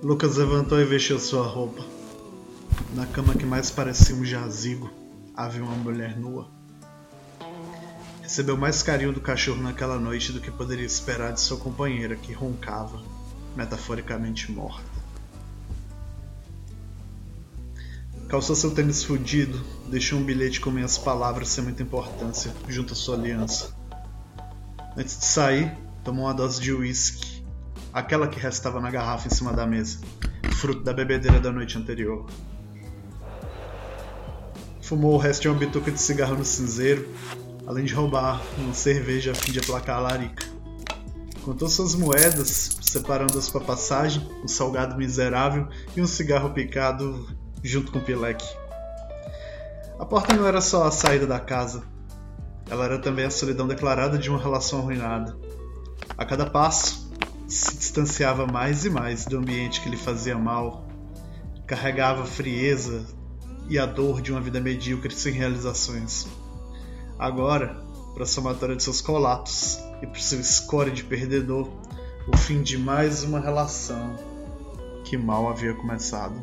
Lucas levantou e vestiu sua roupa. Na cama que mais parecia um jazigo, havia uma mulher nua. Recebeu mais carinho do cachorro naquela noite do que poderia esperar de sua companheira, que roncava, metaforicamente morta. Calçou seu tênis fudido, deixou um bilhete com minhas palavras sem muita importância, junto à sua aliança. Antes de sair, tomou uma dose de uísque, aquela que restava na garrafa em cima da mesa fruto da bebedeira da noite anterior. Fumou o resto de uma bituca de cigarro no cinzeiro, além de roubar uma cerveja a fim de aplacar a larica. Contou suas moedas, separando-as para passagem, um salgado miserável e um cigarro picado junto com o pileque. A porta não era só a saída da casa, ela era também a solidão declarada de uma relação arruinada. A cada passo, se distanciava mais e mais do ambiente que lhe fazia mal, carregava a frieza e a dor de uma vida medíocre sem realizações. Agora, para a somatória de seus colatos e para seu score de perdedor, o fim de mais uma relação que mal havia começado.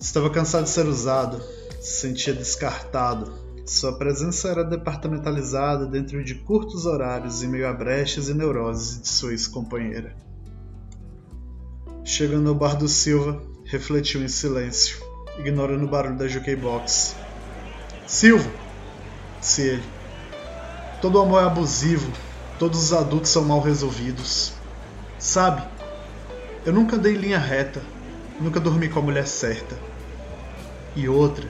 Estava cansado de ser usado, se sentia descartado sua presença era departamentalizada dentro de curtos horários em meio a brechas e neuroses de sua ex-companheira. Chegando ao bar do Silva, refletiu em silêncio, ignorando o barulho da jukebox. Silva! disse ele. Todo amor é abusivo, todos os adultos são mal resolvidos. Sabe, eu nunca dei linha reta, nunca dormi com a mulher certa. E outra,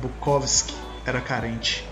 Bukowski era carente.